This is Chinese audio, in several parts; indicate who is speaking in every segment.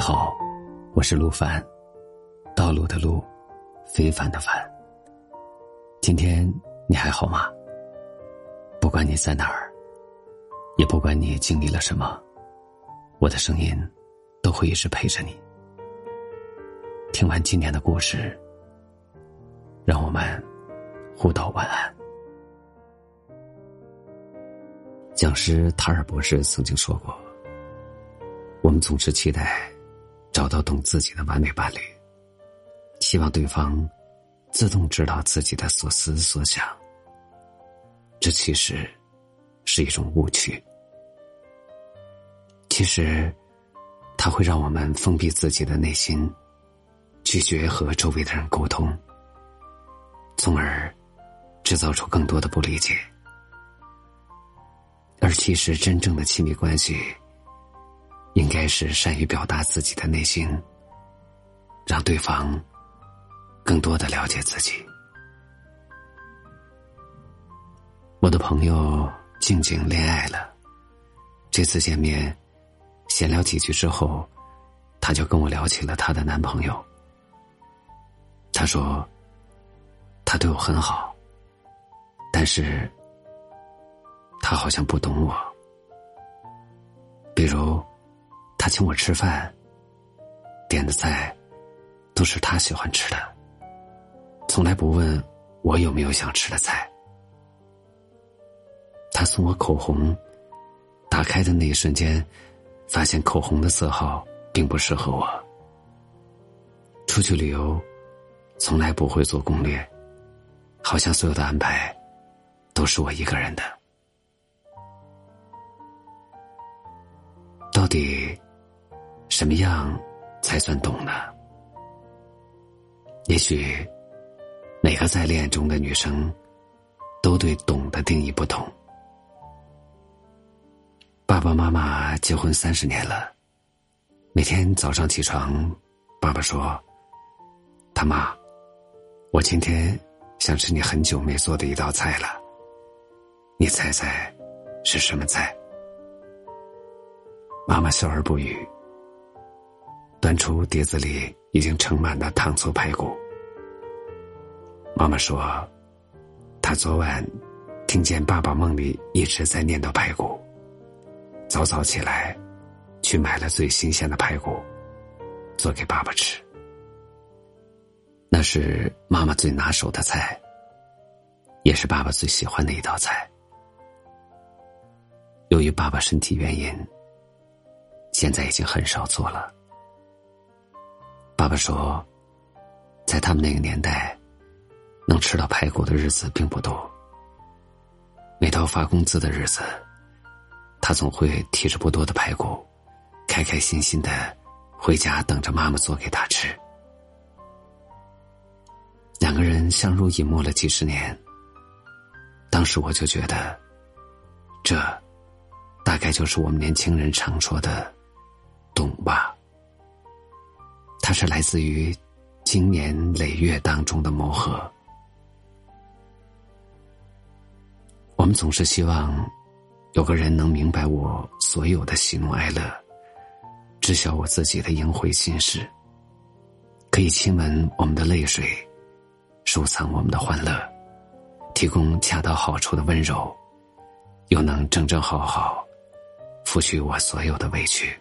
Speaker 1: 好，我是陆凡，道路的路，非凡的凡。今天你还好吗？不管你在哪儿，也不管你经历了什么，我的声音都会一直陪着你。听完今天的故事，让我们互道晚安。讲师塔尔博士曾经说过：“我们总是期待。”找到懂自己的完美伴侣，希望对方自动知道自己的所思所想。这其实是一种误区。其实，它会让我们封闭自己的内心，拒绝和周围的人沟通，从而制造出更多的不理解。而其实，真正的亲密关系。应该是善于表达自己的内心，让对方更多的了解自己。我的朋友静静恋爱了，这次见面闲聊几句之后，她就跟我聊起了她的男朋友。她说，他对我很好，但是他好像不懂我，比如。他请我吃饭，点的菜都是他喜欢吃的，从来不问我有没有想吃的菜。他送我口红，打开的那一瞬间，发现口红的色号并不适合我。出去旅游，从来不会做攻略，好像所有的安排都是我一个人的。到底？什么样才算懂呢？也许每个在恋爱中的女生都对“懂”的定义不同。爸爸妈妈结婚三十年了，每天早上起床，爸爸说：“他妈，我今天想吃你很久没做的一道菜了，你猜猜是什么菜？”妈妈笑而不语。端出碟子里已经盛满的糖醋排骨。妈妈说：“她昨晚听见爸爸梦里一直在念叨排骨，早早起来去买了最新鲜的排骨，做给爸爸吃。那是妈妈最拿手的菜，也是爸爸最喜欢的一道菜。由于爸爸身体原因，现在已经很少做了。”爸爸说，在他们那个年代，能吃到排骨的日子并不多。每到发工资的日子，他总会提着不多的排骨，开开心心的回家等着妈妈做给他吃。两个人相濡以沫了几十年，当时我就觉得，这大概就是我们年轻人常说的“懂吧”。它是来自于经年累月当中的磨合。我们总是希望有个人能明白我所有的喜怒哀乐，知晓我自己的阴晦心事，可以亲吻我们的泪水，收藏我们的欢乐，提供恰到好处的温柔，又能正正好好抚去我所有的委屈，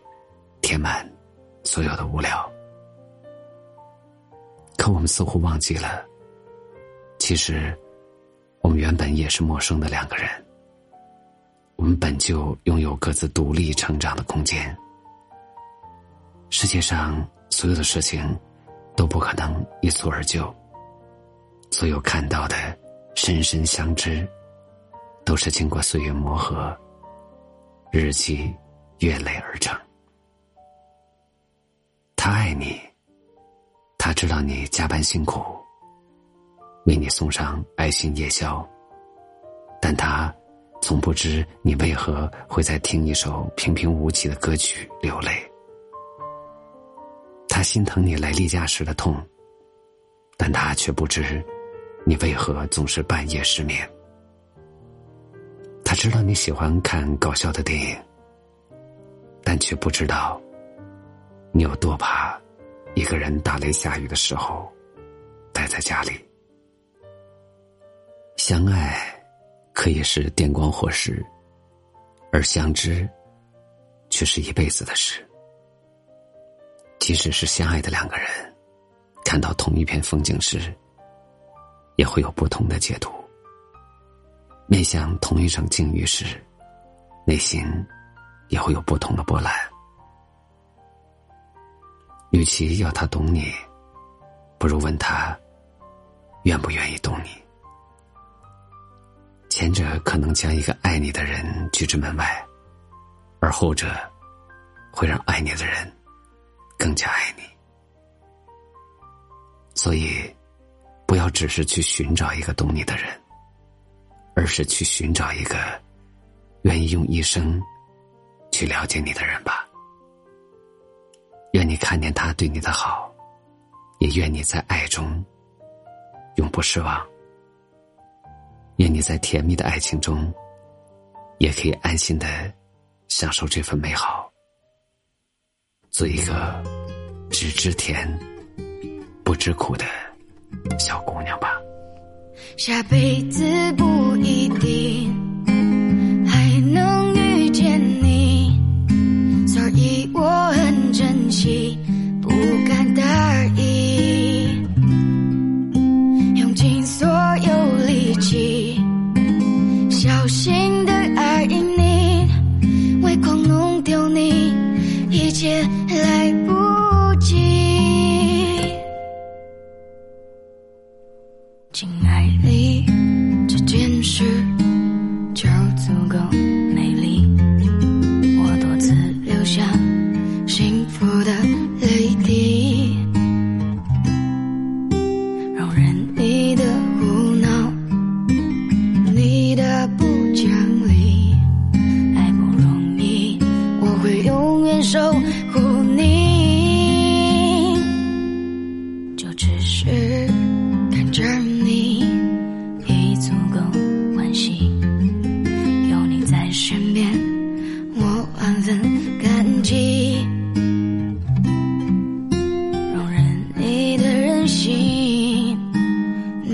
Speaker 1: 填满所有的无聊。可我们似乎忘记了，其实，我们原本也是陌生的两个人。我们本就拥有各自独立成长的空间。世界上所有的事情，都不可能一蹴而就。所有看到的深深相知，都是经过岁月磨合、日积月累而成。他爱你。知道你加班辛苦，为你送上爱心夜宵，但他从不知你为何会在听一首平平无奇的歌曲流泪。他心疼你来例假时的痛，但他却不知你为何总是半夜失眠。他知道你喜欢看搞笑的电影，但却不知道你有多怕一个人打雷下雨的时候待在家里？相爱可以是电光火石，而相知却是一辈子的事。即使是相爱的两个人，看到同一片风景时，也会有不同的解读。面向同一场境遇时，内心也会有不同的波澜。与其要他懂你，不如问他愿不愿意懂你。前者可能将一个爱你的人拒之门外，而后者会让爱你的人更加爱你。所以，不要只是去寻找一个懂你的人，而是去寻找一个愿意用一生去了解你的人吧。你看见他对你的好，也愿你在爱中永不失望。愿你在甜蜜的爱情中，也可以安心的享受这份美好，做一个只知甜不知苦的小姑娘吧。
Speaker 2: 下辈子不一定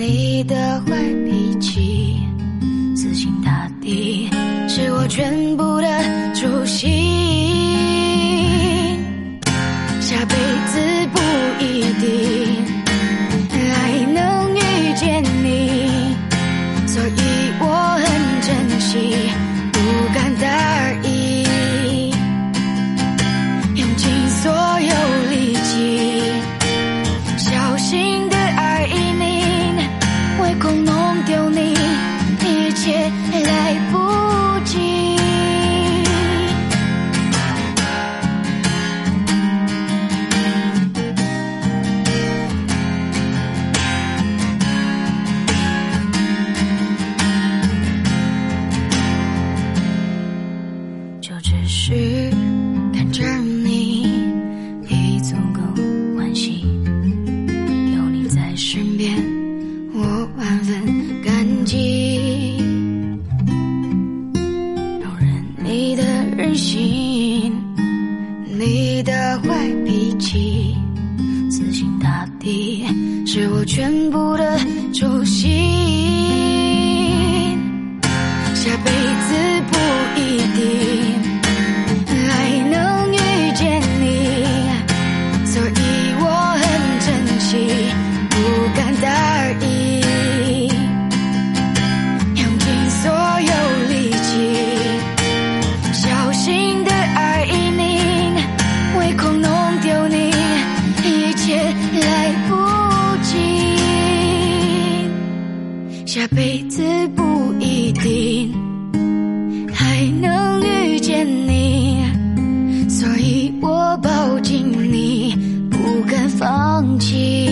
Speaker 2: 你的坏脾气，死心塌地是我全部的初心。Chỉ